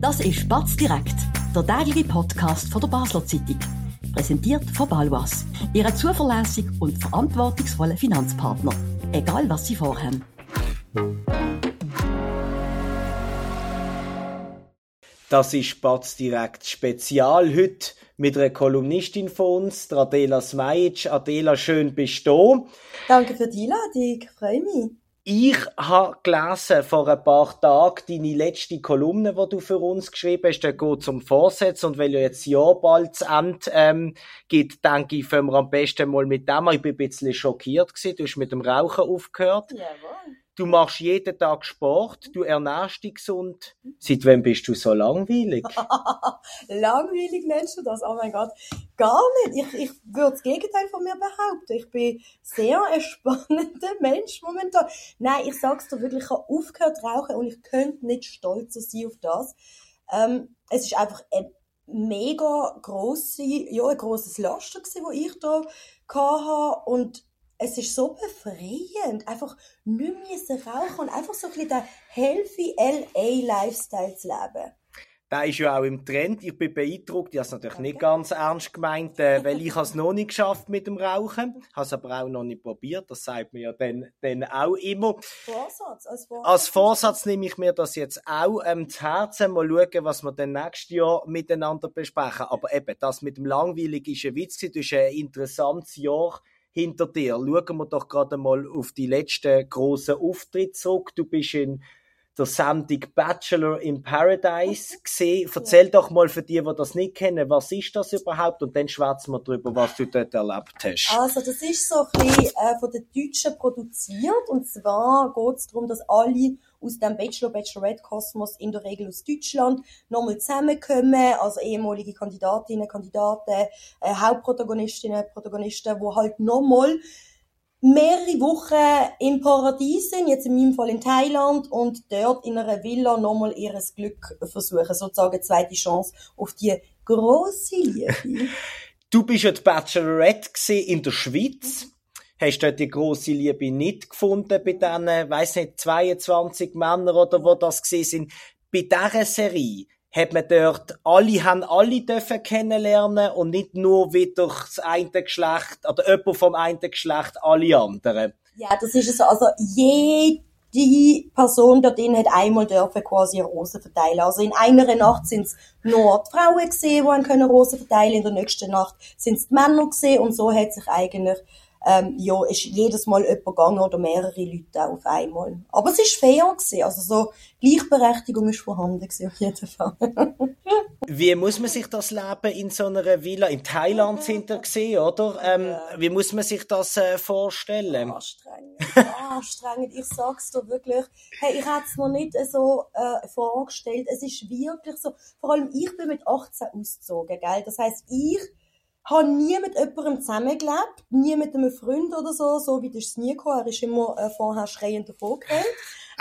Das ist Batz direkt, der tägliche Podcast von der Basler Zeitung. Präsentiert von Balwas, Ihrem zuverlässigen und verantwortungsvollen Finanzpartner. Egal was Sie vorhaben. Das ist Spatz direkt Spezial heute mit einer Kolumnistin von uns, Adela Smajic. Adela, schön bist du Danke für die Einladung, freue mich. Ich habe gelesen vor ein paar Tagen deine letzte Kolumne, die du für uns geschrieben hast. Der geht zum Vorsatz und weil ja jetzt Jahr bald zu Ende ähm, geht, denke ich, fangen wir am besten mal mit dem an. Ich bin ein bisschen schockiert gewesen. Du hast mit dem Rauchen aufgehört. Jawohl. Du machst jeden Tag Sport, du ernährst dich gesund. Seit wann bist du so langweilig? Langweilig nennst du das? Oh mein Gott. Gar nicht. Ich, ich würde das Gegenteil von mir behaupten. Ich bin sehr ein spannender Mensch momentan. Nein, ich sag's dir wirklich, ich habe aufgehört zu rauchen und ich könnte nicht stolz sein auf das. Ähm, es ist einfach eine mega grosse, ja, ein grosses Laster das ich da hatte. Und es ist so befreiend, einfach nicht mehr rauchen und einfach so ein bisschen den healthy LA-Lifestyle zu leben. Der ist ja auch im Trend. Ich bin beeindruckt. Ich habe es natürlich Danke. nicht ganz ernst gemeint, äh, weil ich es noch nicht geschafft mit dem Rauchen. Habe es aber auch noch nicht probiert. Das sagt mir ja dann, dann auch immer. Vorsatz, als Vorsatz. Als Vorsatz nehme ich mir das jetzt auch ähm, zu Herzen. Mal schauen, was wir dann nächstes Jahr miteinander besprechen. Aber eben, das mit dem Langweilig ist ein Witz. Du hast ein interessantes Jahr hinter dir. Schauen wir doch gerade mal auf die letzten grossen Auftritte zurück. Du bist in der Sendung Bachelor in Paradise gesehen. Erzähl doch mal für die, die das nicht kennen, was ist das überhaupt? Und dann schwätzen wir darüber, was du dort erlebt hast. Also, das ist so ein bisschen äh, von den Deutschen produziert. Und zwar geht es darum, dass alle aus dem Bachelor-Bachelorette-Kosmos in der Regel aus Deutschland nochmal zusammenkommen. Also ehemalige Kandidatinnen, Kandidaten, äh, Hauptprotagonistinnen, Protagonisten, die halt nochmal mehrere Wochen im Paradies sind, jetzt in meinem Fall in Thailand, und dort in einer Villa nochmal ihres Glück versuchen, sozusagen zweite Chance auf die grosse Liebe. Du bist ja die Bachelorette in der Schweiz. Hast dort die grosse Liebe nicht gefunden bei diesen, weiss nicht, 22 Männern oder wo das gesehen sind. Bei dieser Serie hat man dort, alle haben alle dürfen kennenlernen und nicht nur wieder das eine Geschlecht, oder jemand vom einen Geschlecht alle anderen. Ja, das ist es so. Also jede Person dort drin hat einmal dürfen quasi eine Rose verteilen. Also in einer Nacht sind es nur die Frauen gesehen, die können Rosen verteilen. In der nächsten Nacht sind es die Männer gesehen und so hat sich eigentlich ähm, ja, ist jedes Mal jemand gegangen oder mehrere Leute auch auf einmal. Aber es ist fair gewesen. Also so Gleichberechtigung ist vorhanden gewesen, auf jeden Fall. Wie muss man sich das Leben in so einer Villa, in Thailand sind ihr gesehen, oder? Ähm, wie muss man sich das äh, vorstellen? anstrengend. anstrengend. Ich sag's dir wirklich. Hey, ich hätte es mir nicht so äh, vorgestellt. Es ist wirklich so. Vor allem ich bin mit 18 ausgezogen, gell? Das heißt, ich habe nie mit jemandem zusammengelebt, nie mit einem Freund oder so, so wie das ist nie gekommen. Er ist immer äh, vorher schreiend davon gerannt.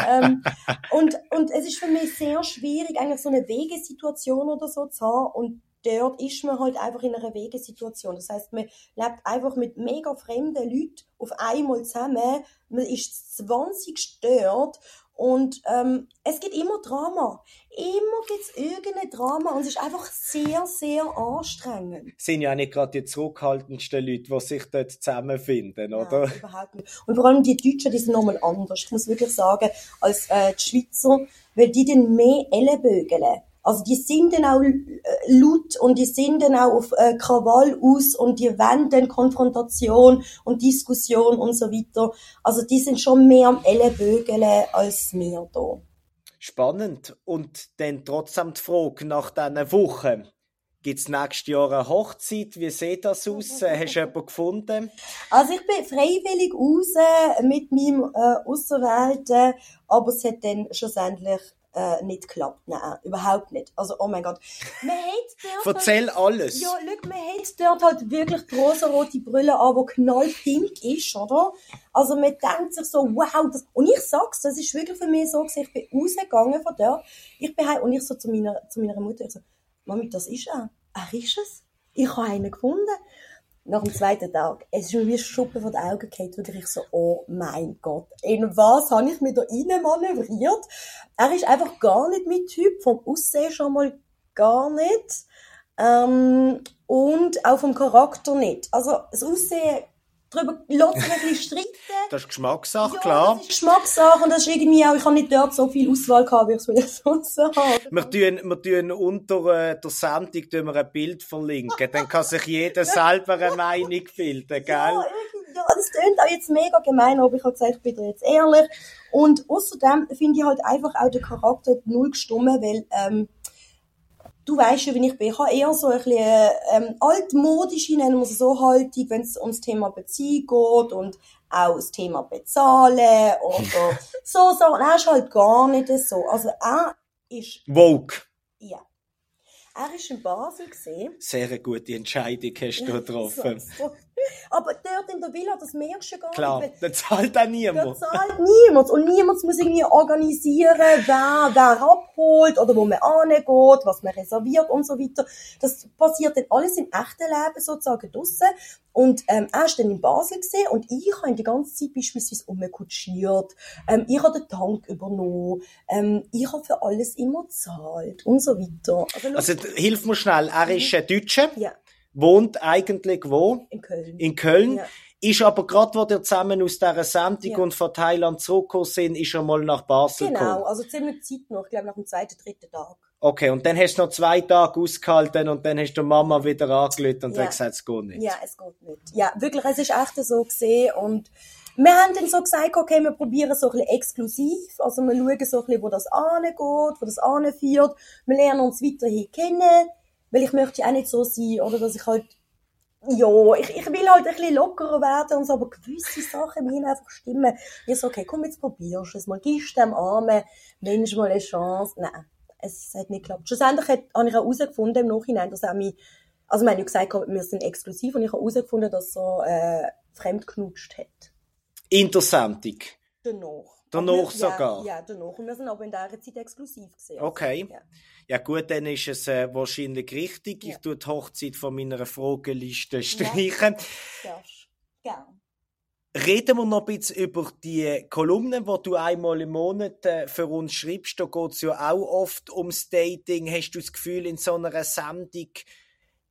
ähm, und, und es ist für mich sehr schwierig, eigentlich so eine Wegesituation oder so zu haben. Und dort ist man halt einfach in einer Wegesituation. Das heißt, man lebt einfach mit mega fremden Leuten auf einmal zusammen. Man ist 20 dort und ähm, es gibt immer Drama. Immer gibt's irgendein Drama und es ist einfach sehr, sehr anstrengend. Sind ja nicht gerade die zurückhaltendsten Leute, die sich dort zusammenfinden, oder? Nein, überhaupt nicht. Und vor allem die Deutschen, die sind nochmal anders. Ich muss wirklich sagen, als äh, die Schweizer, weil die dann mehr Ellenbögeln. Also die sind dann auch äh, laut und die sind dann auch auf äh, Krawall aus und die wollen dann Konfrontation und Diskussion und so weiter. Also die sind schon mehr am Ellenbögeln als wir da. Spannend. Und dann trotzdem die Frage nach diesen Wochen. Gibt es nächstes Jahr eine Hochzeit? Wie sieht das aus? Äh, Hast du jemanden gefunden? Also ich bin freiwillig raus mit meinem äh, Auserwählten, aber es hat dann schlussendlich äh, nicht geklappt. Nein, überhaupt nicht. Also, oh mein Gott. Man hat dort Erzähl alles. Ja, schau, man hat dort halt wirklich die rosa-rote Brille an, die knallpink ist, oder? Also man denkt sich so, wow, das, und ich sag's, das ist wirklich für mich so gewesen, ich bin rausgegangen von dort, ich bin heim, und ich so zu meiner, zu meiner Mutter, ich so, Mami, das ist er. Er ist es. Ich habe einen gefunden. Nach dem zweiten Tag, es ist mir wie Schuppen von den Augen gefallen, ich so, oh mein Gott, in was habe ich mich da rein manövriert? Er ist einfach gar nicht mein Typ, vom Aussehen schon mal gar nicht, ähm, und auch vom Charakter nicht. Also, das Aussehen darüber lässt sich ein bisschen streiten. Das ist Geschmackssache, ja, klar. Das ist Geschmackssache und das ist irgendwie auch, ich habe nicht dort so viel Auswahl gehabt, wie ich es sonst habe. Wir tun, wir tun unter äh, der Sendung tun wir ein Bild verlinken. Dann kann sich jeder selber eine Meinung bilden, gell? Ja, ja, das klingt auch jetzt mega gemein, aber ich habe gesagt, ich bin da jetzt ehrlich. Und außerdem finde ich halt einfach auch den Charakter null gestummen, weil, ähm, du weißt ja, wie ich bin. Ich habe eher so ein bisschen ähm, altmodische, nennen wir es so, Haltung, wenn es ums Thema Beziehung geht und auch das Thema Bezahlen oder so Sachen. Er ist halt gar nicht so. Also er ist, Vogue. ja. Er ist in Basel gesehen. Sehr gute Entscheidung hast du getroffen. So, so. Aber dort in der Villa, das merkst du gar Klar, nicht. weil dann zahlt auch Da niemand. zahlt niemand. Und niemand muss irgendwie organisieren, wer, wer abholt oder wo man angeht, was man reserviert und so weiter. Das passiert dann alles im echten Leben sozusagen draussen. Und ähm, er ist dann in Basel gesehen und ich habe die ganze Zeit beispielsweise umgekutschiert. Ähm, ich habe den Tank übernommen. Ähm, ich habe für alles immer gezahlt und so weiter. Also, Also, hilf mir schnell. Er ist ein Deutscher, ja, wohnt eigentlich wo? in Köln. In Köln. Ja. Ist aber gerade, wo ihr zusammen aus dieser Sendung Ja. und von Thailand zurückgekommen sind, ist er mal nach Basel Genau, gekommen. also ziemlich Zeit noch, ich glaube nach dem zweiten, dritten Tag. Okay, und dann hast du noch zwei Tage ausgehalten und dann hast du Mama wieder angelötet und Ja. hat gesagt, es geht nicht. Ja, es geht nicht. Ja, wirklich, es ist echt so gesehen und wir haben dann so gesagt, okay, wir probieren so ein bisschen exklusiv, also wir schauen so ein bisschen, wo das angeht, wo das anführt, wir lernen uns weiterhin kennen, weil ich möchte ja auch nicht so sein, oder dass ich halt, ja, ich, ich will halt ein bisschen lockerer werden und so, aber gewisse Sachen müssen einfach stimmen. Ich so, okay, komm, jetzt probierst du es mal, gibst dem armen Mensch mal eine Chance. Nein, es hat nicht geklappt. Schlussendlich hat, habe ich auch herausgefunden im Nachhinein, dass er mich also, wir haben ja gesagt, wir sind exklusiv und ich habe herausgefunden, dass er äh, fremd knutscht hat. In der Sendung. Danach. Danach wir- sogar? Ja, ja, danach. Und wir sind aber in dieser Zeit exklusiv gewesen. Okay. Ja. Ja gut, dann ist es äh, wahrscheinlich richtig. Ich Ja. tue die Hochzeit von meiner Frageliste streichen. Darfst. Gern. Reden wir noch ein bisschen über die Kolumnen, die du einmal im Monat äh, für uns schreibst. Da geht es ja auch oft ums Dating. Hast du das Gefühl, in so einer Sendung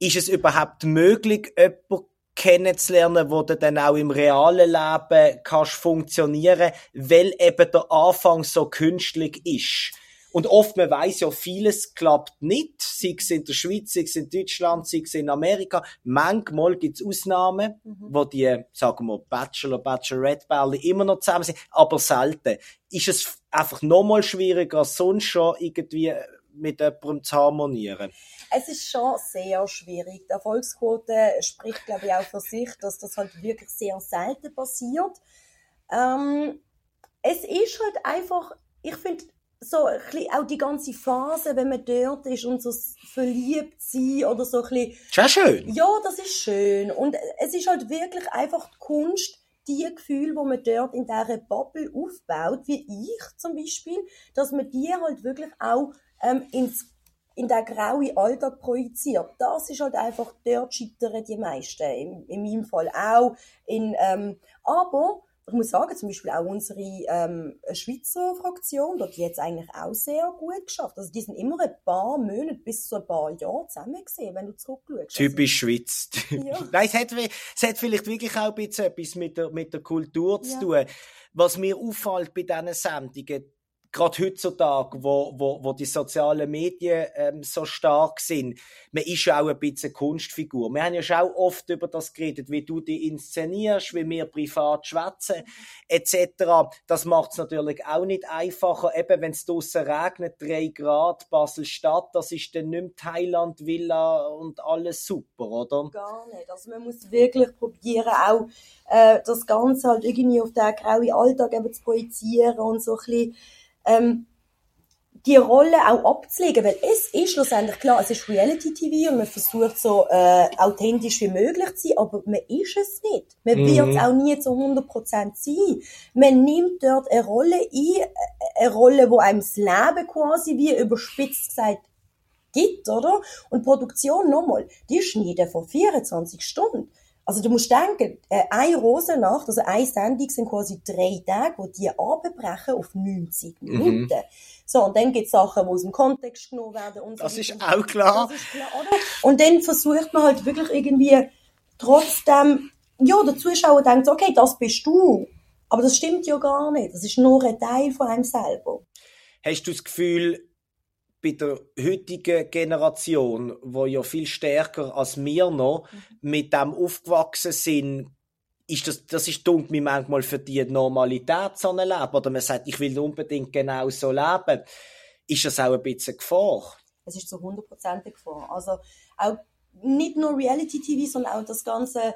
ist es überhaupt möglich, jemanden kennenzulernen, wo du dann auch im realen Leben kannst funktionieren, weil eben der Anfang so künstlich ist. Und oft, man weiß ja, vieles klappt nicht, sei es in der Schweiz, sei es in Deutschland, sei es in Amerika. Manchmal gibt es Ausnahmen, wo die, sagen wir, Bachelor, Bachelorette-Bälle immer noch zusammen sind, aber selten. Ist es einfach nochmal schwieriger als sonst schon irgendwie mit jemandem zu harmonieren? Es ist schon sehr schwierig. Die Erfolgsquote spricht, glaube ich, auch für sich, dass das halt wirklich sehr selten passiert. Ähm, es ist halt einfach, ich finde, so ein bisschen auch die ganze Phase, wenn man dort ist und so verliebt sein oder so ein bisschen, Ist auch schön. ja, das ist schön. Und es ist halt wirklich einfach die Kunst, die Gefühle, wo man dort in dieser Bubble aufbaut, wie ich zum Beispiel, dass man die halt wirklich auch ähm, ins, in den grauen Alltag projiziert. Das ist halt einfach, dort scheitern die meisten. In, in meinem Fall auch. In, ähm, aber ich muss sagen, zum Beispiel auch unsere ähm, Schweizer Fraktion, dort die jetzt eigentlich auch sehr gut geschafft. Also die sind immer ein paar Monate bis zu ein paar Jahre zusammen gesehen, wenn du zurückschaust. Typisch Schweiz. Ja. Nein, es hat, es hat vielleicht wirklich auch ein bisschen etwas mit der, mit der Kultur zu Ja. tun. Was mir auffällt bei diesen Sendungen, gerade heutzutage, wo, wo, wo die sozialen Medien ähm, so stark sind, man ist ja auch ein bisschen Kunstfigur. Wir haben ja schon oft über das geredet, wie du die inszenierst, wie wir privat schwätzen, etc. Das macht es natürlich auch nicht einfacher. Eben, wenn es draussen regnet, drei Grad, Basel-Stadt, das ist dann nicht mehr Thailand, Villa und alles super, oder? Gar nicht. Also man muss wirklich probieren, auch äh, das Ganze halt irgendwie auf den grauen Alltag eben zu projizieren und so ein bisschen ähm, die Rolle auch abzulegen, weil es ist schlussendlich klar, es ist Reality-TV und man versucht so äh, authentisch wie möglich zu sein, aber man ist es nicht. Man Mhm. wird es auch nie zu 100% sein. Man nimmt dort eine Rolle ein, äh, eine Rolle, wo einem das Leben quasi wie überspitzt gesagt gibt, oder? Und Produktion nochmal, die schneiden vor 24 Stunden. Also du musst denken, äh, eine Rosennacht, also eine Sendung sind quasi drei Tage, wo die abbrechen auf 90 Mhm. Minuten. So, und dann gibt es Sachen, die aus dem Kontext genommen werden und so Das weiter ist so auch klar. das ist klar? Und dann versucht man halt wirklich irgendwie trotzdem, ja, der Zuschauer denkt, okay, das bist du. Aber das stimmt ja gar nicht. Das ist nur ein Teil von einem selber. Hast du das Gefühl, bei der heutigen Generation, wo ja viel stärker als wir noch mit dem aufgewachsen sind, ist das, das ist dunkel mir manchmal für die Normalität so ein Leben. Oder man sagt, ich will unbedingt genau so leben. Ist das auch ein bisschen Gefahr? Es ist zu 100% Gefahr. Also auch nicht nur Reality-TV, sondern auch das ganze,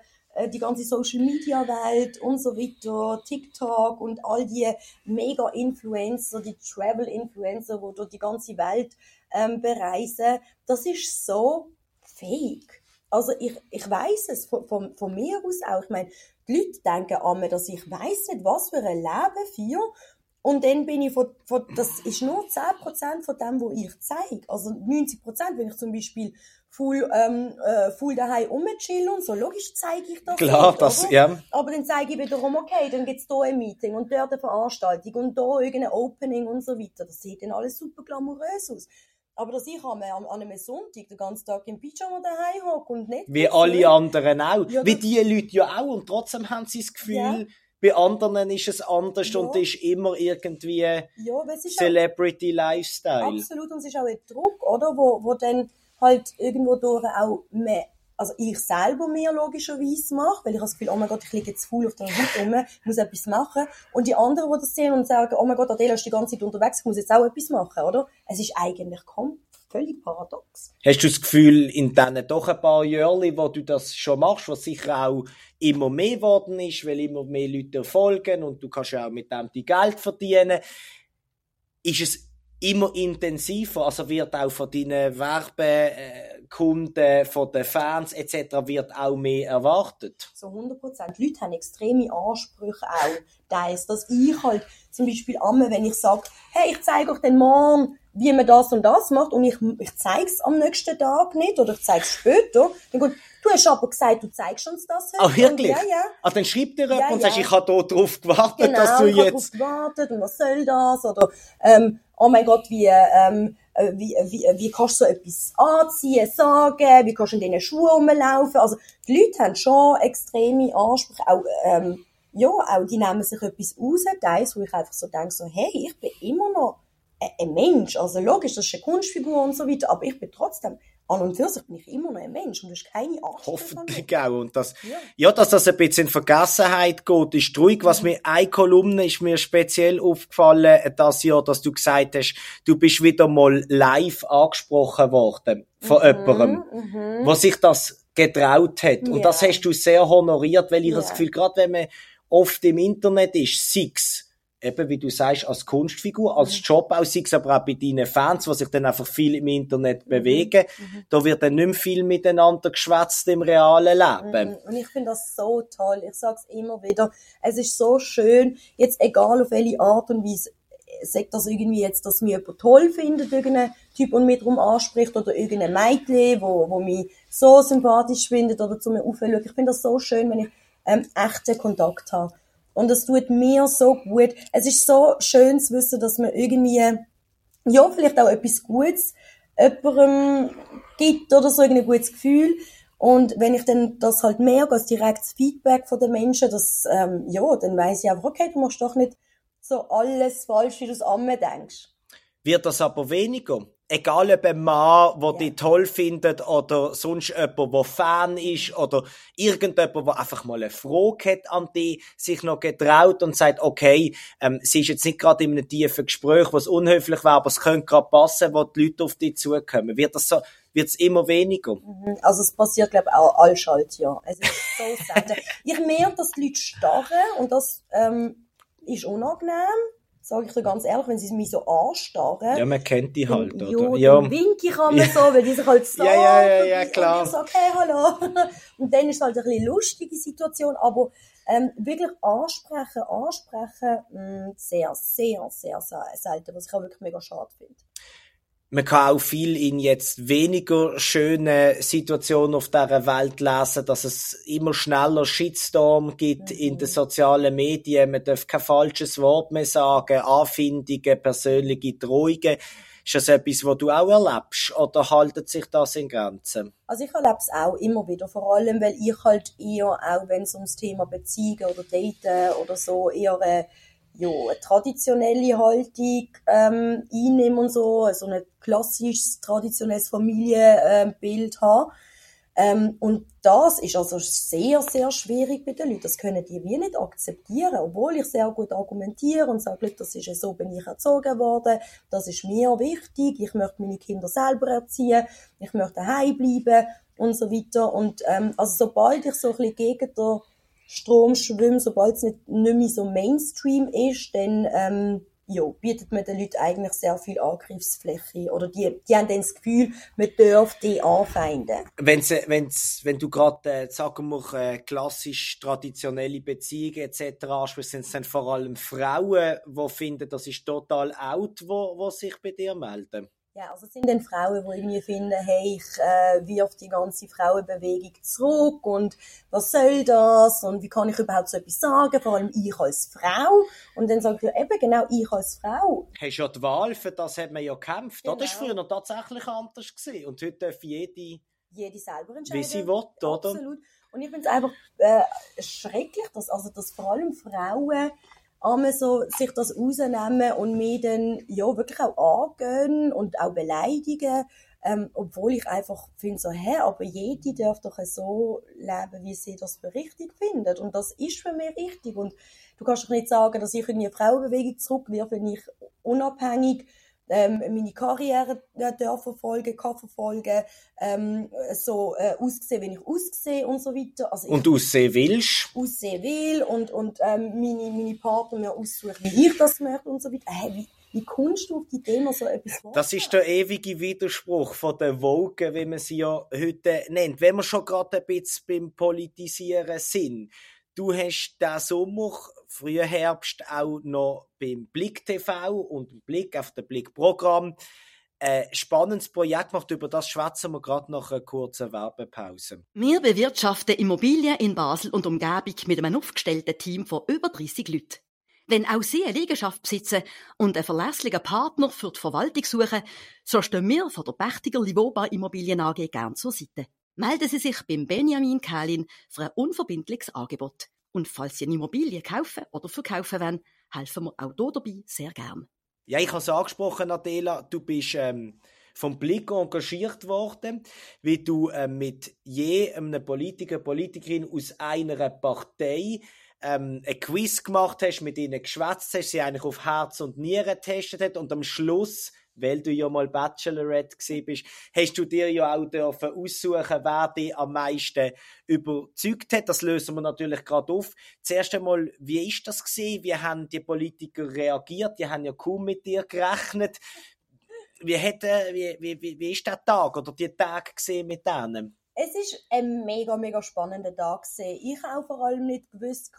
die ganze Social-Media-Welt und so weiter, TikTok und all die Mega-Influencer, die Travel-Influencer, die durch die ganze Welt ähm, bereisen, das ist so fake. Also ich, ich weiß es von, von, von mir aus auch. Ich meine, die Leute denken an dass ich weiß nicht, was für ein Leben führe. Und dann bin ich von, von das ist nur 10% von dem, was ich zeige. Also 90%, wenn ich zum Beispiel full, ähm, äh, full daheim rumchill und so, logisch zeige ich das Klar, nicht, das, oder? ja. Aber dann zeige ich wiederum, okay, dann gibt's hier ein Meeting und dort eine Veranstaltung und da irgendein Opening und so weiter. Das sieht dann alles super glamourös aus. Aber dass ich einem, an einem Sonntag den ganzen Tag im Pyjama daheim hocke und nicht... Wie alle anderen auch. Ja, Wie die Leute ja auch. Und trotzdem haben sie das Gefühl, Ja. bei anderen ist es anders Ja. und ist immer irgendwie Ja, es Celebrity Lifestyle. Absolut, und es ist auch ein Druck, oder? Wo, wo dann halt irgendwo durch auch mehr, also ich selber mir logischerweise mache, weil ich das Gefühl, oh mein Gott, ich liege jetzt voll auf der Haut rum, muss etwas machen. Und die anderen, die das sehen und sagen, oh mein Gott, Adela ist die ganze Zeit unterwegs, ich muss jetzt auch etwas machen, oder? Es ist eigentlich kom- völlig paradox. Hast du das Gefühl, in diesen doch ein paar Jahren, wo du das schon machst, was sicher auch immer mehr geworden ist, weil immer mehr Leute folgen und du kannst ja auch mit dem die Geld verdienen, ist es immer intensiver, also wird auch von deinen Werbekunden, von den Fans etc. wird auch mehr erwartet. So 100 Prozent. Die Leute haben extreme Ansprüche auch. Teils, dass ich halt zum Beispiel amme, wenn ich sage, hey, ich zeige euch den morgen, wie man das und das macht und ich, ich zeige es am nächsten Tag nicht oder ich zeige es später, dann gut, du hast aber gesagt, du zeigst uns das heute. Ah, wirklich? Und ja, ja. Ah, dann schreibt dir jemand Ja, und ja. sagst, ich habe drauf gewartet, Genau, dass du ich habe jetzt... darauf gewartet und was soll das? Oder, ähm, oh mein Gott, wie, ähm, äh, wie, wie, wie kannst du so etwas anziehen, sagen, wie kannst du in diesen Schuhen rumlaufen? Also, die Leute haben schon extreme Ansprüche, auch, ähm, ja, auch die nehmen sich etwas raus, teils, wo ich einfach so denke, so, hey, ich bin immer noch ein- ein Mensch. Also logisch, das ist eine Kunstfigur und so weiter, aber ich bin trotzdem, an und für sich bin ich immer noch ein Mensch und du hast keine Ansprüche an mich. Hoffentlich auch. Und das, Ja. ja, dass das ein bisschen in Vergessenheit geht, ist ruhig. Was mir, eine Kolumne ist mir speziell aufgefallen, das Jahr, dass du gesagt hast, du bist wieder mal live angesprochen worden von jemandem, Mhm. was sich das getraut hat. Und Ja. das hast du sehr honoriert, weil ich Ja. das Gefühl, gerade wenn man oft im Internet ist, six, eben wie du sagst, als Kunstfigur, als Mhm. Job auch, sei es aber auch bei deinen Fans, die sich dann einfach viel im Internet Mhm. bewegen, da wird dann nicht mehr viel miteinander geschwätzt im realen Leben. Mhm. Und ich finde das so toll. Ich sage es immer wieder. Es ist so schön, jetzt egal auf welche Art und Weise, sagt das irgendwie jetzt, dass mich jemand toll findet, irgendein Typ und mich darum anspricht, oder irgendein Mädchen, wo, wo mich so sympathisch findet oder zu mir aufschaut. Ich finde das so schön, wenn ich ähm, echten Kontakt habe. Und das tut mir so gut. Es ist so schön zu wissen, dass man irgendwie, ja, vielleicht auch etwas Gutes jemandem gibt oder so, ein gutes Gefühl. Und wenn ich dann das halt merke, als direktes Feedback von den Menschen, das, ähm, ja, dann weiss ich einfach, okay, du machst doch nicht so alles falsch, wie du es an denkst. Wird das aber weniger? Egal ob ein Mann, der Ja. dich toll findet, oder sonst jemand, der Fan ist, oder irgendjemand, der einfach mal eine Frage hat an dich, sich noch getraut und sagt, okay, ähm, sie ist jetzt nicht gerade in einem tiefen Gespräch, was unhöflich wäre, aber es könnte gerade passen, wo die Leute auf dich zukommen. Wird das so, wird es immer weniger? Mhm. Also es passiert, glaube ich, auch allschalt, ja. Es ist so selten. ich merke, dass die Leute starren und das ähm, ist unangenehm, sage ich dir ganz ehrlich, wenn sie mich so anstarren. Ja, man kennt die halt, Dann- oder? Ja, dann winke ich einmal so, weil die sich halt so Ja, ja, ja, ja, und klar. ich so, okay, hallo. Und dann ist es halt eine bisschen lustige Situation, aber ähm, wirklich ansprechen, ansprechen, mh, sehr, sehr, sehr, sehr selten, was ich auch wirklich mega schade finde. Man kann auch viel in jetzt weniger schönen Situationen auf dieser Welt lesen, dass es immer schneller Shitstorm gibt mhm. in den sozialen Medien. Man darf kein falsches Wort mehr sagen, Anfindungen, persönliche Drohungen. Ist das etwas, was du auch erlebst oder haltet sich das in Grenzen? Also ich erlebe es auch immer wieder, vor allem, weil ich halt eher, auch wenn es ums Thema Beziehungen oder Daten oder so, eher eine ja, eine traditionelle Haltung ähm, einnehmen und so, so ein klassisches, traditionelles Familienbild haben. Ähm, und das ist also sehr, sehr schwierig bei den Leuten. Das können die wie nicht akzeptieren, obwohl ich sehr gut argumentiere und sage, das ist ja so, bin ich erzogen worden, das ist mir wichtig, ich möchte meine Kinder selber erziehen, ich möchte daheim bleiben und so weiter. Und ähm, also sobald ich so ein bisschen gegen der Strom schwimmen, sobald es nicht, nicht mehr so Mainstream ist, dann ähm, ja, bietet man den Leuten eigentlich sehr viel Angriffsfläche. Oder die, die haben dann das Gefühl, man darf die anfeinden. Wenn's, wenn's, wenn du gerade, äh, sagen wir, äh, klassisch traditionelle Beziehungen etc. ansprichst, sind es dann vor allem Frauen, die finden, das ist total out, wo, wo sich bei dir melden? Ja, also es sind dann Frauen, die irgendwie finden, hey, ich äh, wirf die ganze Frauenbewegung zurück und was soll das und wie kann ich überhaupt so etwas sagen, vor allem ich als Frau. Und dann sagt er eben genau, ich als Frau. Hast ja die Wahl, für das hat man ja gekämpft. Genau. Das war früher tatsächlich anders gewesen. und heute darf jede, jede selber entscheiden. Wie sie will, oder? Absolut. Und ich finde es einfach äh, schrecklich, dass, also, dass vor allem Frauen einmal so sich das rausnehmen und mir dann ja wirklich auch angehen und auch beleidigen, ähm, obwohl ich einfach finde so, hä, aber jede darf doch so leben, wie sie das für richtig findet. Und das ist für mich richtig. Und du kannst doch nicht sagen, dass ich in die Frauenbewegung zurückwirf, wenn ich unabhängig ähm, meine Karriere äh, verfolgen, kann verfolgen, ähm, so äh, aussehen, wenn ich aussehe und so weiter. Also und aussehen willst? Aussehen will und, und ähm, meine, meine Partner mir aussuchen, wie ich das möchte und so weiter. Äh, wie, wie kommst du auf die Idee, so etwas vorzunehmen? Das ist der ewige Widerspruch von der Wogen, wie man sie ja heute nennt. Wenn wir schon gerade ein bisschen beim Politisieren sind. Du hast diesen Sommer früher Herbst auch noch beim Blick TV und im Blick auf dem Blick Programm ein spannendes Projekt gemacht. Über das schwätzen wir gerade nach einer kurzen Werbepause. Wir bewirtschaften Immobilien in Basel und Umgebung mit einem aufgestellten Team von über 30 Leuten. Wenn auch Sie eine Liegenschaft besitzen und einen verlässlichen Partner für die Verwaltung suchen, so stehen wir von der Pächtiger Livoba Immobilien AG gern zur Seite. Melden Sie sich beim Benjamin Kählin für ein unverbindliches Angebot. Und falls Sie eine Immobilie kaufen oder verkaufen wollen, helfen wir auch hier dabei sehr gern. Ja, ich habe es angesprochen, Adela, du bist ähm, vom Blick engagiert worden, wie du ähm, mit je einem Politiker, Politikerin aus einer Partei ähm, ein Quiz gemacht hast, mit ihnen geschwätzt hast, sie eigentlich auf Herz und Nieren getestet hat und am Schluss weil du ja mal Bachelorette bist, hast du dir ja auch dürfen aussuchen, wer dich am meisten überzeugt hat. Das lösen wir natürlich gerade auf. Zuerst einmal, wie ist das gewesen? Wie haben die Politiker reagiert? Die haben ja kaum mit dir gerechnet. Wie, hat, wie, wie, wie, wie ist der Tag oder die Tage gesehen mit denen? Es ist ein mega, mega spannender Tag gewesen. Ich auch vor allem nicht gewusst,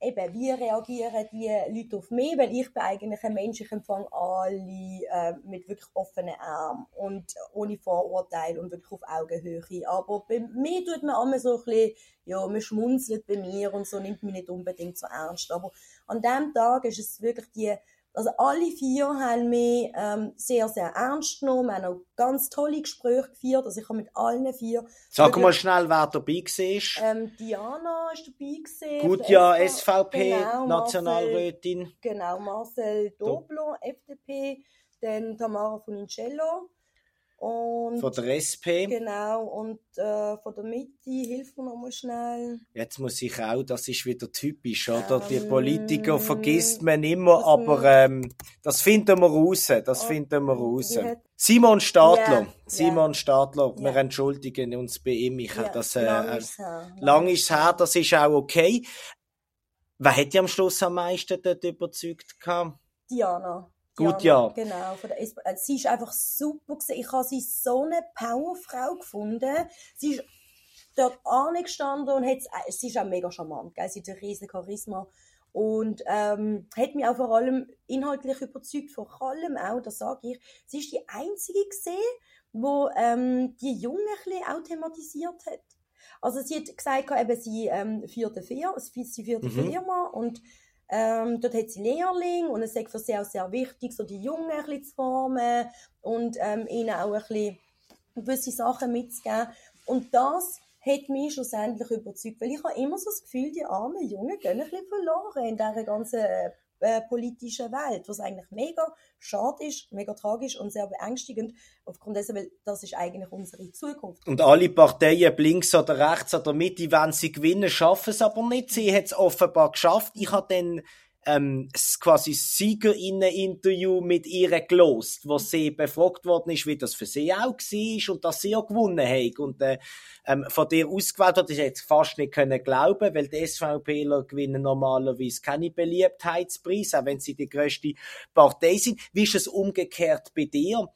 eben, wie reagieren die Leute auf mich, weil ich bin eigentlich ein Mensch, ich empfange alle äh, mit wirklich offenen Armen und ohne Vorurteile und wirklich auf Augenhöhe. Aber bei mir tut man immer so ein bisschen, ja, man schmunzelt bei mir und so nimmt mich nicht unbedingt so ernst. Aber an dem Tag ist es wirklich die also alle vier haben mich ähm, sehr, sehr ernst genommen. Wir haben auch ganz tolle Gespräche geführt. Also ich habe mit allen vier... Sag mal schnell, wer dabei war. Ähm, Diana ist dabei. Gewesen, Gut, ja, SVP, genau, Nationalrätin. Marcel, genau, Marcel Doblo, FDP. Dann Tamara von Incello. Und von der SP. Genau, und äh, von der Mitte, hilf mir nochmal schnell. Jetzt muss ich auch, das ist wieder typisch, oder? Ähm, die Politiker vergisst man immer, aber ähm, das finden wir raus, das oh, finden wir raus. Simon Stadler, yeah, Simon yeah. Stadler, yeah. wir entschuldigen uns bei ihm, ich yeah, das, äh, lang äh, ist her. lang ist her, das ist auch okay. Wer hat dich am Schluss am meisten dort überzeugt gehabt? Diana. Gut, ja. Genau. Also, sie ist einfach super. Ich habe sie so eine Powerfrau gefunden. Sie ist dort angestanden und hat, sie ist auch mega charmant, gell? sie hat ein riesiges Charisma. Und ähm, hat mich auch vor allem inhaltlich überzeugt, vor allem auch, das sage ich, sie ist die einzige gesehen, wo ähm, die Jungen ein auch thematisiert hat. Also sie hat gesagt, eben, sie ähm, führt eine Firma, sie führt eine Mhm. Firma und ähm, dort hat sie Lehrling und es ist für sie auch sehr wichtig, so die Jungen ein bisschen zu formen und ähm, ihnen auch ein bisschen gewisse Sachen mitzugeben. Und das hat mich schlussendlich überzeugt, weil ich habe immer so das Gefühl, die armen Jungen gehen ein bisschen verloren in dieser ganzen äh, Welt, was eigentlich mega schade ist, mega tragisch und sehr beängstigend, aufgrund dessen, weil das ist eigentlich unsere Zukunft. Und alle Parteien, links oder rechts oder Mitte, wenn sie gewinnen, schaffen es aber nicht. Sie hat es offenbar geschafft. Ich habe dann ähm, quasi Siegerinnen-Interview mit ihr gelost, wo sie befragt worden ist, wie das für sie auch war und dass sie auch gewonnen hat. Und äh, ähm, von dir ausgewählt hat, ich jetzt fast nicht können glauben, weil die SVPler gewinnen normalerweise keine Beliebtheitspreise, auch wenn sie die grösste Partei sind. Wie ist es umgekehrt bei dir?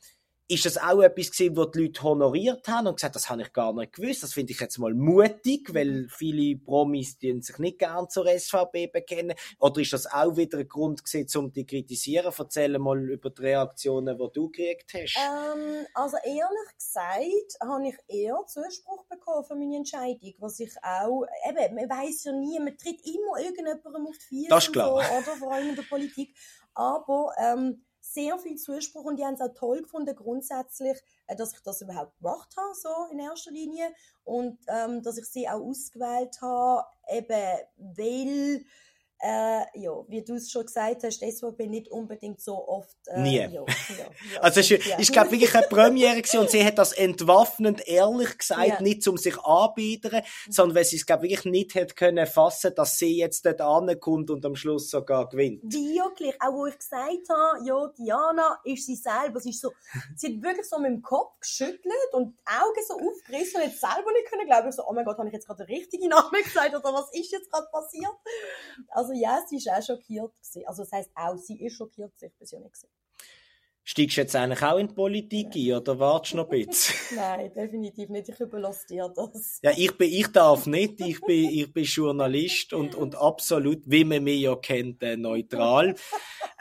Ist das auch etwas gewesen, wo die Leute honoriert haben und gesagt, das habe ich gar nicht gewusst. Das finde ich jetzt mal mutig, weil viele Promis sich nicht gern zur SVP bekennen. Oder ist das auch wieder ein Grund gewesen, um die zu kritisieren? Erzähl mal über die Reaktionen, die du gekriegt hast. Ähm, also ehrlich gesagt, habe ich eher Zuspruch bekommen für meine Entscheidung, was ich auch, eben, man weiß ja nie, man tritt immer irgendjemandem auf die Füße, Das ist klar. so, oder vor allem in der Politik, aber ähm, sehr viel Zuspruch und die haben es auch toll gefunden grundsätzlich, äh, dass ich das überhaupt gemacht habe, so in erster Linie. Und ähm, dass ich sie auch ausgewählt habe, eben weil äh, ja, wie du es schon gesagt hast, die SVP nicht unbedingt so oft. Äh, Nie. Ja, ja, ja, Also es ja. ist glaube wirklich eine Premiere gewesen und sie hat das entwaffnend ehrlich gesagt, nicht um sich anbiedern, sondern weil sie es glaube wirklich nicht hätte können fassen, dass sie jetzt dort ankommt und am Schluss sogar gewinnt. Wirklich, auch wo ich gesagt habe, ja, Diana ist sie selber. Sie ist so, sie hat wirklich so mit dem Kopf geschüttelt und die Augen so aufgerissen und jetzt selber nicht können glauben. Ich so, oh mein Gott, habe ich jetzt gerade den richtigen Namen gesagt oder was ist jetzt gerade passiert? Also ja, sie ist auch schockiert gewesen. Also das heisst auch, sie ist schockiert. Ich bin sie ja nicht gewesen. Steigst du jetzt eigentlich auch in die Politik ein oder wartest du noch ein bisschen? Nein, definitiv nicht. Ich überlasse dir das. Ja, ich bin, ich darf nicht. Ich bin, ich bin Journalist und, und absolut, wie man mich ja kennt, äh, neutral.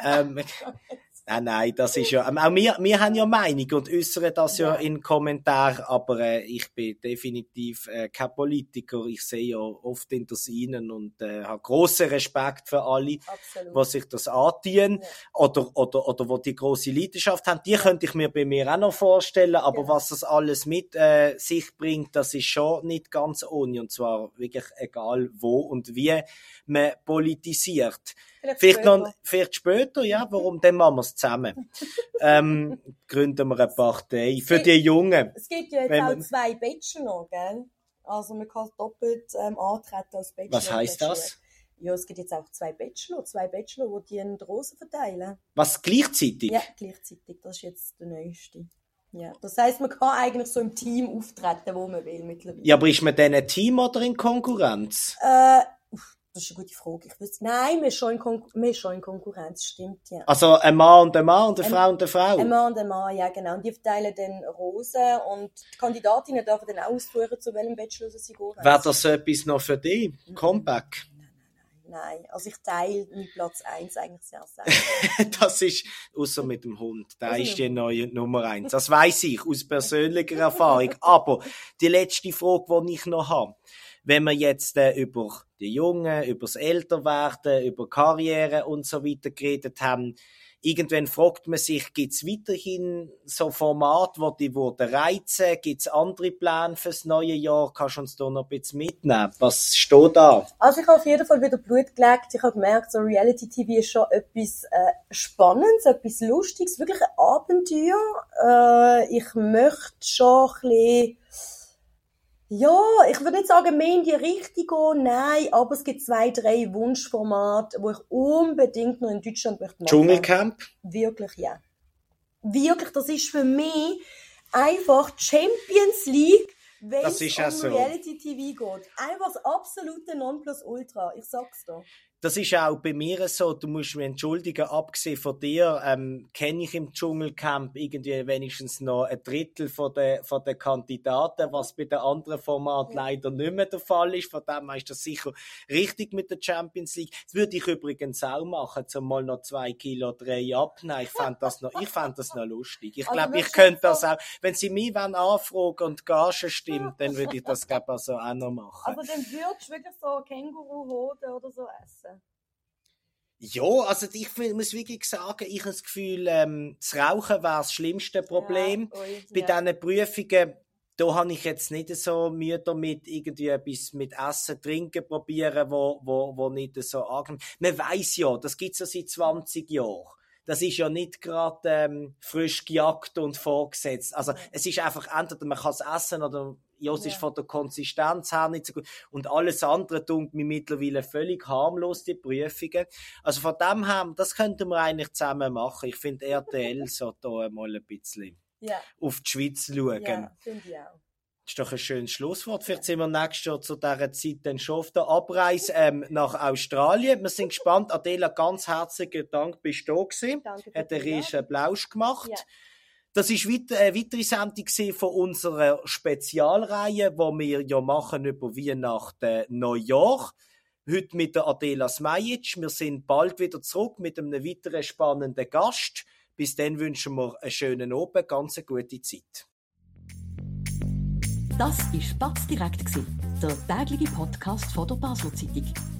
Ähm, Nein, nein, das ist ja, ähm, auch wir, wir haben ja Meinung und äußern das ja, Ja. in Kommentaren, aber äh, ich bin definitiv äh, kein Politiker. Ich sehe ja oft hinter ihnen und äh, habe großen Respekt für alle, Absolut. die sich das antun Ja. oder, oder, oder wo die große Leidenschaft haben. Die könnte ich mir bei mir auch noch vorstellen, aber Ja. was das alles mit äh, sich bringt, das ist schon nicht ganz ohne und zwar wirklich egal wo und wie man politisiert. Vielleicht später. noch, vielleicht später, ja, warum, dann machen wir es zusammen. ähm, gründen wir eine Partei für die Jungen. Es gibt ja jetzt auch man- zwei Bachelor, gell? Also man kann doppelt ähm, antreten als Bachelor. Was heisst Bachelor. das? Ja, es gibt jetzt auch zwei Bachelor, zwei Bachelor, die die Rosen verteilen. Was gleichzeitig? Ja, gleichzeitig. Das ist jetzt der neueste. Ja. Das heisst, man kann eigentlich so im Team auftreten, wo man will mittlerweile. Ja, aber ist man dann ein Team oder in Konkurrenz? Äh, das ist eine gute Frage. Ich wüsste, nein, man ist schon in, Kon ist schon in Konkurrenz, stimmt, ja. Also ein Mann und ein Mann und eine Ein- Frau und eine Frau? Ein Mann und ein Mann, ja genau. Und die verteilen dann Rosen und die Kandidatinnen dürfen dann auch ausführen, zu welchem Bachelor sie gehen. Wäre das so etwas noch für dich? Comeback? Nein, also ich teile meinen Platz 1 eigentlich sehr selten. Das ist, außer mit dem Hund, der ist die neue Nummer eins. Das weiß ich aus persönlicher Erfahrung. Aber die letzte Frage, die ich noch habe, wenn wir jetzt äh, über die Jungen, über das Älterwerden, über Karriere und so weiter geredet haben, irgendwann fragt man sich, gibt es weiterhin so Formate, wo die wurden reizen? Gibt es andere Pläne fürs neue Jahr? Kannst du uns da noch ein bisschen mitnehmen? Was steht da? Also ich habe auf jeden Fall wieder Blut gelegt. Ich habe gemerkt, so Reality-TV ist schon etwas äh, Spannendes, etwas Lustiges, wirklich ein Abenteuer. Äh, ich möchte schon ein bisschen, ja, ich würde nicht sagen, mehr in die Richtung gehen, nein, aber es gibt zwei, drei Wunschformate, wo ich unbedingt noch in Deutschland möchte machen. Dschungelcamp? Wirklich, ja. Wirklich, das ist für mich einfach Champions League, wenn es um so. Reality TV geht. Einfach das absolute Nonplusultra. Ich sag's dir. Das ist auch bei mir so, du musst mich entschuldigen, abgesehen von dir, ähm, kenne ich im Dschungelcamp irgendwie wenigstens noch ein Drittel von der, von der Kandidaten, was bei den anderen Formaten leider nicht mehr der Fall ist. Von dem her ist das sicher richtig mit der Champions League. Das würde ich übrigens auch machen, zum mal noch zwei Kilo drei abnehmen. Ich fand das noch, ich fand das noch lustig. Ich also glaube, ich könnte das auch, wenn sie mich wollen anfragen und Gage stimmt, dann würde ich das glaube ich so auch noch machen. Aber dann würdest du wirklich so Känguru-Hoden oder so essen? Ja, also ich muss wirklich sagen, ich habe das Gefühl, ähm, das Rauchen wäre das schlimmste Problem. Ja, Bei ja. diesen Prüfungen, da habe ich jetzt nicht so Mühe damit, irgendwie etwas mit Essen, Trinken probieren, wo, wo, wo nicht so angenehm Man weiß ja, das gibt es ja seit 20 Jahren. Das ist ja nicht gerade ähm, frisch gejagt und vorgesetzt. Also es ist einfach entweder man kann es essen oder ja, es ist von der Konsistenz her nicht so gut. Und alles andere tut mir mittlerweile völlig harmlos, die Prüfungen. Also von dem her, das könnten wir eigentlich zusammen machen. Ich finde, RTL sollte da mal ein bisschen ja. auf die Schweiz schauen. Ja, finde ich auch. Das ist doch ein schönes Schlusswort. Vielleicht sind wir nächstes Jahr zu dieser Zeit dann schon auf der Abreise ähm, nach Australien. Wir sind gespannt. Adela, ganz herzlichen Dank, bist du da gewesen. Danke. Hat einen riesen Blausch gemacht. Ja. Das ist eine weitere Sendung von unserer Spezialreihe, die wir ja machen über Weihnachten, Neujahr. Heute mit der Adela Smajic. Wir sind bald wieder zurück mit einem weiteren spannenden Gast. Bis dann wünschen wir einen schönen Abend, ganz eine gute Zeit. Das war Spatz direkt, der tägliche Podcast von der Basler Zeitung.